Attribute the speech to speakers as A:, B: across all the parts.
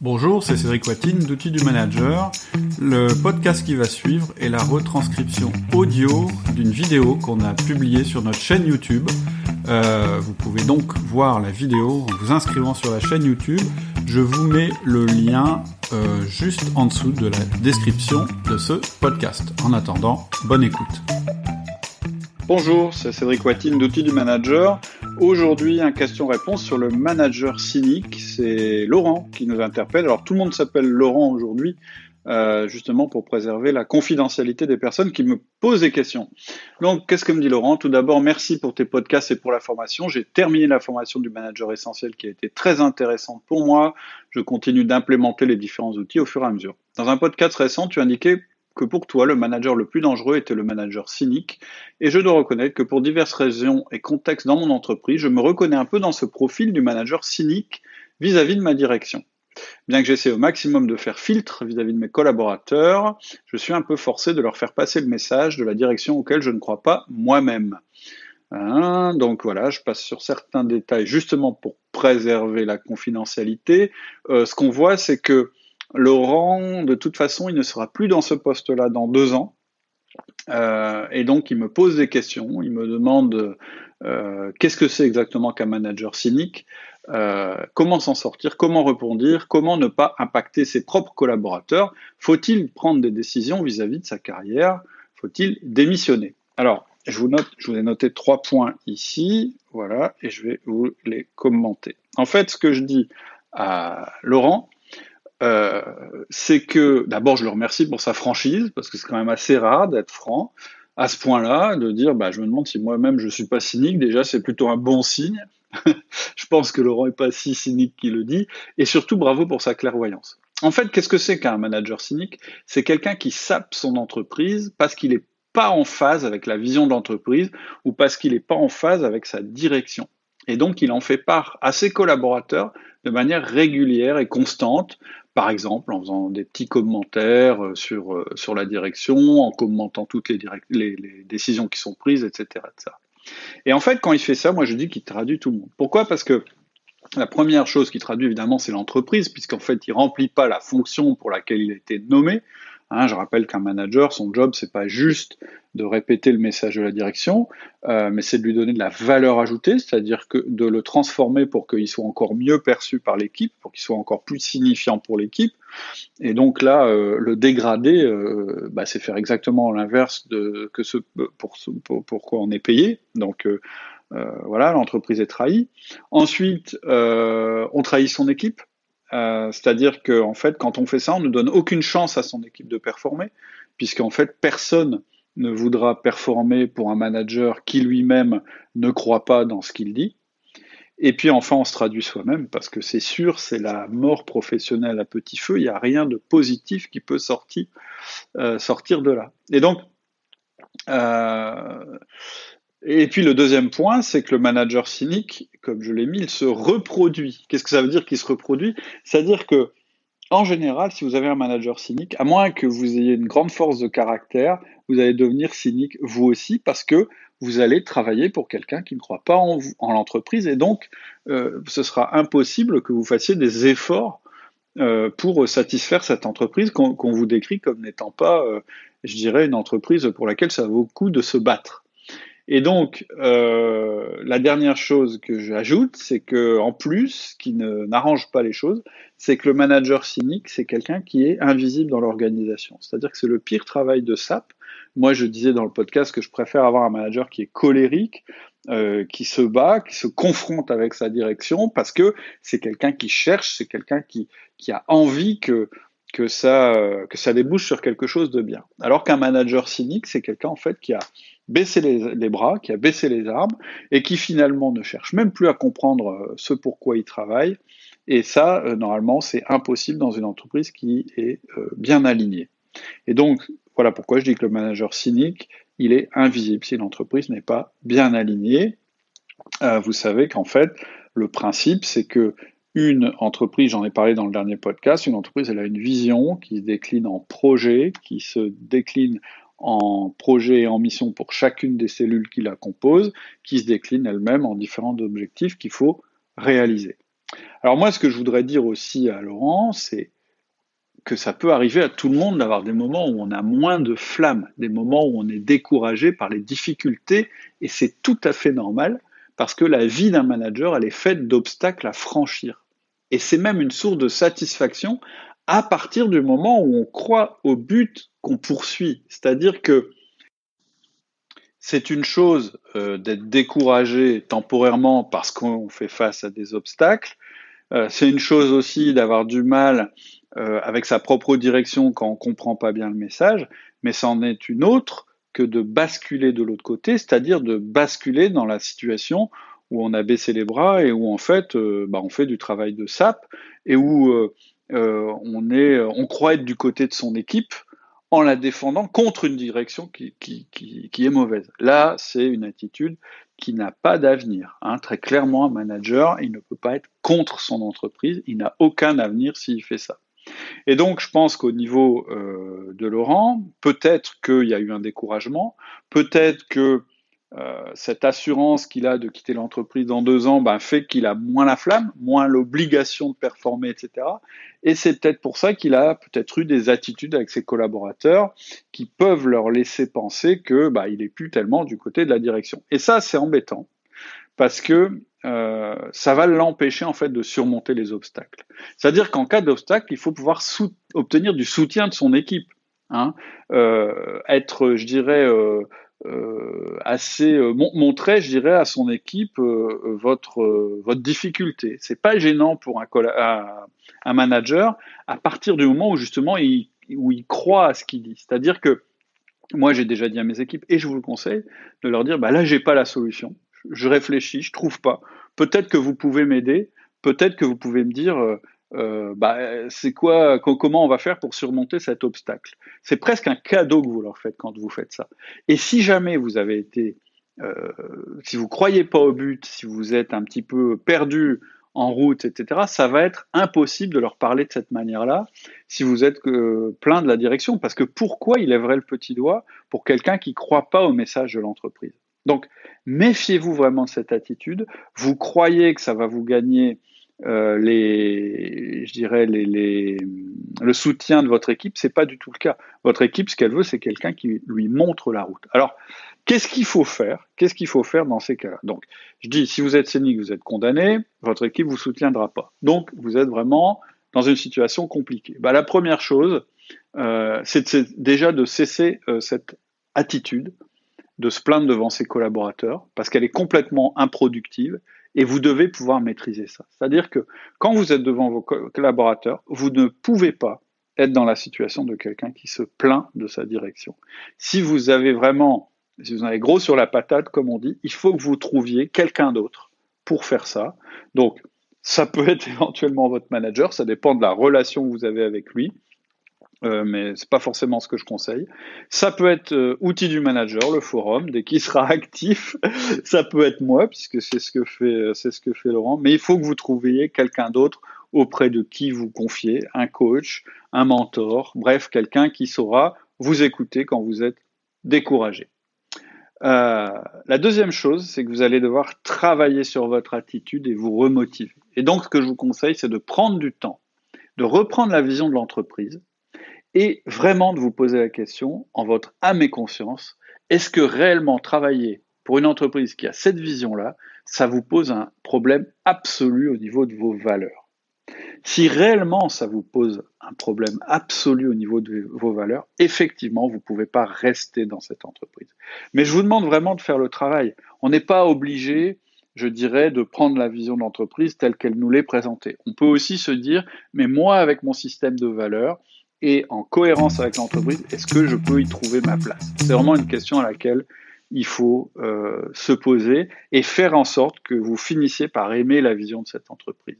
A: Bonjour, c'est Cédric Watine d'Outils du Manager. Le podcast qui va suivre est la retranscription audio d'une vidéo qu'on a publiée sur notre chaîne YouTube. Euh, vous pouvez donc voir la vidéo en vous inscrivant sur la chaîne YouTube. Je vous mets le lien euh, juste en dessous de la description de ce podcast. En attendant, bonne écoute. Bonjour, c'est Cédric Watine d'Outils du Manager. Aujourd'hui, un question-réponse sur le manager cynique. C'est Laurent qui nous interpelle. Alors, tout le monde s'appelle Laurent aujourd'hui, euh, justement pour préserver la confidentialité des personnes qui me posent des questions. Donc, qu'est-ce que me dit Laurent? Tout d'abord, merci pour tes podcasts et pour la formation. J'ai terminé la formation du manager essentiel qui a été très intéressante pour moi. Je continue d'implémenter les différents outils au fur et à mesure. Dans un podcast récent, tu indiquais que pour toi, le manager le plus dangereux était le manager cynique, et je dois reconnaître que pour diverses raisons et contextes dans mon entreprise, je me reconnais un peu dans ce profil du manager cynique vis-à-vis de ma direction. Bien que j'essaie au maximum de faire filtre vis-à-vis de mes collaborateurs, je suis un peu forcé de leur faire passer le message de la direction auquel je ne crois pas moi-même. Hein, donc voilà, je passe sur certains détails justement pour préserver la confidentialité. Euh, ce qu'on voit, c'est que Laurent, de toute façon, il ne sera plus dans ce poste-là dans deux ans. Euh, et donc, il me pose des questions, il me demande euh, qu'est-ce que c'est exactement qu'un manager cynique, euh, comment s'en sortir, comment répondre, comment ne pas impacter ses propres collaborateurs, faut-il prendre des décisions vis-à-vis de sa carrière, faut-il démissionner? Alors, je vous, je vous ai noté trois points ici, voilà, et je vais vous les commenter. En fait, ce que je dis à Laurent, euh, c'est que d'abord je le remercie pour sa franchise parce que c'est quand même assez rare d'être franc à ce point-là, de dire bah, je me demande si moi-même je suis pas cynique. Déjà c'est plutôt un bon signe. je pense que Laurent est pas si cynique qu'il le dit et surtout bravo pour sa clairvoyance. En fait, qu'est-ce que c'est qu'un manager cynique? C'est quelqu'un qui sape son entreprise parce qu'il n'est pas en phase avec la vision de l'entreprise ou parce qu'il n'est pas en phase avec sa direction. Et donc, il en fait part à ses collaborateurs de manière régulière et constante, par exemple en faisant des petits commentaires euh, sur, euh, sur la direction, en commentant toutes les, décisions qui sont prises, etc., Et en fait, quand il fait ça, moi je dis qu'il traduit tout le monde. Pourquoi? Parce que la première chose qu'il traduit, évidemment, c'est l'entreprise, puisqu'en fait, il remplit pas la fonction pour laquelle il a été nommé. Hein, je rappelle qu'un manager, son job, c'est pas juste de répéter le message de la direction, euh, mais c'est de lui donner de la valeur ajoutée, c'est-à-dire que de le transformer pour qu'il soit encore mieux perçu par l'équipe, pour qu'il soit encore plus signifiant pour l'équipe. Et donc là, euh, le dégrader, euh, bah, c'est faire exactement l'inverse de que ce pour, pour, pour quoi on est payé. Donc voilà, l'entreprise est trahie. Ensuite, on trahit son équipe. Euh, c'est-à-dire qu'en fait, quand on fait ça, on ne donne aucune chance à son équipe de performer, puisqu'en fait, personne ne voudra performer pour un manager qui lui-même ne croit pas dans ce qu'il dit. Et puis enfin, on se traduit soi-même, parce que c'est sûr, c'est la mort professionnelle à petit feu, il n'y a rien de positif qui peut sortir, euh, sortir de là. Et donc, euh, et puis le deuxième point, c'est que le manager cynique, comme je l'ai mis, il se reproduit. Qu'est-ce que ça veut dire qu'il se reproduit? C'est-à-dire que, en général, si vous avez un manager cynique, à moins que vous ayez une grande force de caractère, vous allez devenir cynique vous aussi parce que vous allez travailler pour quelqu'un qui ne croit pas en, en l'entreprise et donc euh, ce sera impossible que vous fassiez des efforts euh, pour satisfaire cette entreprise qu'on vous décrit comme n'étant pas, euh, je dirais, une entreprise pour laquelle ça vaut le coup de se battre. Et donc, euh, la dernière chose que j'ajoute, c'est que en plus, qui n'arrange pas les choses, c'est que le manager cynique, c'est quelqu'un qui est invisible dans l'organisation. C'est-à-dire que c'est le pire travail de SAP. Moi, je disais dans le podcast que je préfère avoir un manager qui est colérique, euh, qui se bat, qui se confronte avec sa direction, parce que c'est quelqu'un qui cherche, c'est quelqu'un qui, qui a envie que que ça, que ça débouche sur quelque chose de bien. Alors qu'un manager cynique, c'est quelqu'un en fait qui a baissé les, bras, qui a baissé les armes et qui finalement ne cherche même plus à comprendre euh, ce pourquoi il travaille. Et ça, euh, normalement, c'est impossible dans une entreprise qui est euh, bien alignée. Et donc, voilà pourquoi je dis que le manager cynique, il est invisible si l'entreprise n'est pas bien alignée. vous savez qu'en fait, le principe, c'est que une entreprise, j'en ai parlé dans le dernier podcast, une entreprise, elle a une vision qui se décline en projet, qui se décline en projet et en mission pour chacune des cellules qui la composent, qui se déclinent elles-mêmes en différents objectifs qu'il faut réaliser. Alors moi, ce que je voudrais dire aussi à Laurent, c'est que ça peut arriver à tout le monde d'avoir des moments où on a moins de flammes, des moments où on est découragé par les difficultés, et c'est tout à fait normal, parce que la vie d'un manager, elle est faite d'obstacles à franchir. Et c'est même une source de satisfaction à partir du moment où on croit au but qu'on poursuit. C'est-à-dire que c'est une chose euh, d'être découragé temporairement parce qu'on fait face à des obstacles. Euh, c'est une chose aussi d'avoir du mal euh, avec sa propre direction quand on comprend pas bien le message, mais c'en est une autre que de basculer de l'autre côté, c'est-à-dire de basculer dans la situation où on a baissé les bras et où en fait bah, on fait du travail de sap et où on est on croit être du côté de son équipe en la défendant contre une direction qui, qui, est mauvaise. Là, c'est une attitude qui n'a pas d'avenir. Hein. Très clairement, un manager, il ne peut pas être contre son entreprise, il n'a aucun avenir s'il fait ça. Et donc, je pense qu'au niveau euh, de Laurent, peut-être qu'il y a eu un découragement, peut-être que euh, cette assurance qu'il a de quitter l'entreprise dans deux ans ben, fait qu'il a moins la flamme, moins l'obligation de performer, etc. Et c'est peut-être pour ça qu'il a peut-être eu des attitudes avec ses collaborateurs qui peuvent leur laisser penser que bah, il est plus tellement du côté de la direction. Et ça, c'est embêtant parce que euh, ça va l'empêcher en fait de surmonter les obstacles. C'est-à-dire qu'en cas d'obstacle, il faut pouvoir obtenir du soutien de son équipe. Hein. Euh, être, je dirais, euh, assez euh, montrer, je dirais, à son équipe euh, votre votre difficulté. C'est pas gênant pour un, un, manager à partir du moment où justement il, où il croit à ce qu'il dit. C'est-à-dire que moi j'ai déjà dit à mes équipes et je vous le conseille de leur dire bah là j'ai pas la solution. Je réfléchis, je trouve pas. Peut-être que vous pouvez m'aider. Peut-être que vous pouvez me dire euh, bah, c'est quoi, comment on va faire pour surmonter cet obstacle? C'est presque un cadeau que vous leur faites quand vous faites ça. Et si jamais vous avez été, euh, si vous croyez pas au but, si vous êtes un petit peu perdu en route, etc., ça va être impossible de leur parler de cette manière-là si vous êtes plein de la direction. Parce que pourquoi il lèverait le petit doigt pour quelqu'un qui croit pas au message de l'entreprise? Donc, méfiez-vous vraiment de cette attitude. Vous croyez que ça va vous gagner euh, les, je dirais le soutien de votre équipe, c'est pas du tout le cas. Votre équipe, ce qu'elle veut, c'est quelqu'un qui lui montre la route. Alors, qu'est-ce qu'il faut faire? Qu'est-ce qu'il faut faire dans ces cas-là? Donc, je dis, si vous êtes scénique, vous êtes condamné, votre équipe vous soutiendra pas. Donc, vous êtes vraiment dans une situation compliquée. Bah, la première chose, euh, c'est déjà de cesser euh, cette attitude de se plaindre devant ses collaborateurs parce qu'elle est complètement improductive et vous devez pouvoir maîtriser ça. C'est-à-dire que quand vous êtes devant vos collaborateurs, vous ne pouvez pas être dans la situation de quelqu'un qui se plaint de sa direction. Si vous avez vraiment, si vous avez gros sur la patate, comme on dit, il faut que vous trouviez quelqu'un d'autre pour faire ça. Donc, ça peut être éventuellement votre manager, ça dépend de la relation que vous avez avec lui. Euh, mais c'est pas forcément ce que je conseille. Ça peut être euh, outil du manager, le forum, dès qu'il sera actif. ça peut être moi, puisque c'est ce que fait, euh, c'est ce que fait Laurent. Mais il faut que vous trouviez quelqu'un d'autre auprès de qui vous confiez, un coach, un mentor, bref, quelqu'un qui saura vous écouter quand vous êtes découragé. Euh, la deuxième chose, c'est que vous allez devoir travailler sur votre attitude et vous remotiver. Et donc, ce que je vous conseille, c'est de prendre du temps, de reprendre la vision de l'entreprise, et vraiment de vous poser la question, en votre âme et conscience, est-ce que réellement travailler pour une entreprise qui a cette vision-là, ça vous pose un problème absolu au niveau de vos valeurs? Si réellement ça vous pose un problème absolu au niveau de vos valeurs, effectivement, vous ne pouvez pas rester dans cette entreprise. Mais je vous demande vraiment de faire le travail. On n'est pas obligé je dirais, de prendre la vision de l'entreprise telle qu'elle nous l'est présentée. On peut aussi se dire, mais moi, avec mon système de valeurs, et en cohérence avec l'entreprise, est-ce que je peux y trouver ma place? C'est vraiment une question à laquelle il faut euh, se poser et faire en sorte que vous finissiez par aimer la vision de cette entreprise.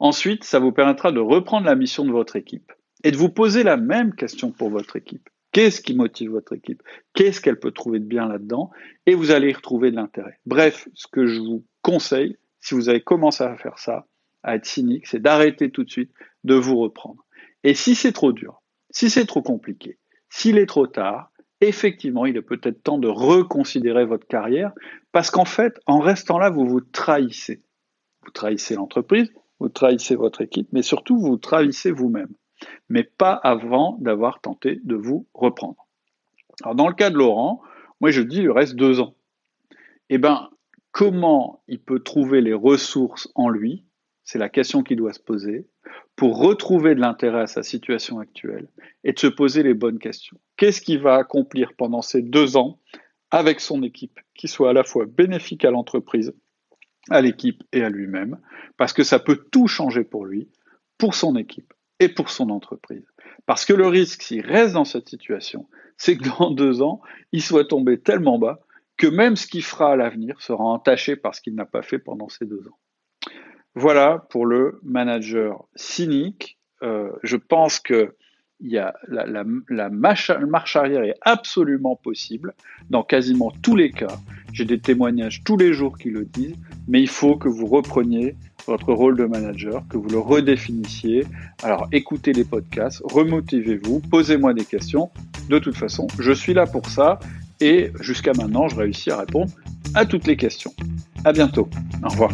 A: Ensuite, ça vous permettra de reprendre la mission de votre équipe et de vous poser la même question pour votre équipe. Qu'est-ce qui motive votre équipe? Qu'est-ce qu'elle peut trouver de bien là-dedans? Et vous allez y retrouver de l'intérêt. Bref, ce que je vous conseille, si vous avez commencé à faire ça, à être cynique, c'est d'arrêter tout de suite, de vous reprendre. Et si c'est trop dur, si c'est trop compliqué, s'il est trop tard, effectivement, il est peut-être temps de reconsidérer votre carrière, parce qu'en fait, en restant là, vous vous trahissez. Vous trahissez l'entreprise, vous trahissez votre équipe, mais surtout vous trahissez vous-même. Mais pas avant d'avoir tenté de vous reprendre. Alors dans le cas de Laurent, moi je dis il reste deux ans. Eh bien, comment il peut trouver les ressources en lui C'est la question qu'il doit se poser pour retrouver de l'intérêt à sa situation actuelle et de se poser les bonnes questions. Qu'est-ce qu'il va accomplir pendant ces deux ans avec son équipe qui soit à la fois bénéfique à l'entreprise, à l'équipe et à lui-même, parce que ça peut tout changer pour lui, pour son équipe et pour son entreprise. Parce que le risque, s'il reste dans cette situation, c'est que dans deux ans, il soit tombé tellement bas que même ce qu'il fera à l'avenir sera entaché par ce qu'il n'a pas fait pendant ces deux ans. Voilà pour le manager cynique. Euh, je pense que la, marche, arrière est absolument possible dans quasiment tous les cas. J'ai des témoignages tous les jours qui le disent, mais il faut que vous repreniez votre rôle de manager, que vous le redéfinissiez. Alors écoutez les podcasts, remotivez-vous, posez-moi des questions. De toute façon, je suis là pour ça et jusqu'à maintenant, je réussis à répondre à toutes les questions. À bientôt. Au revoir.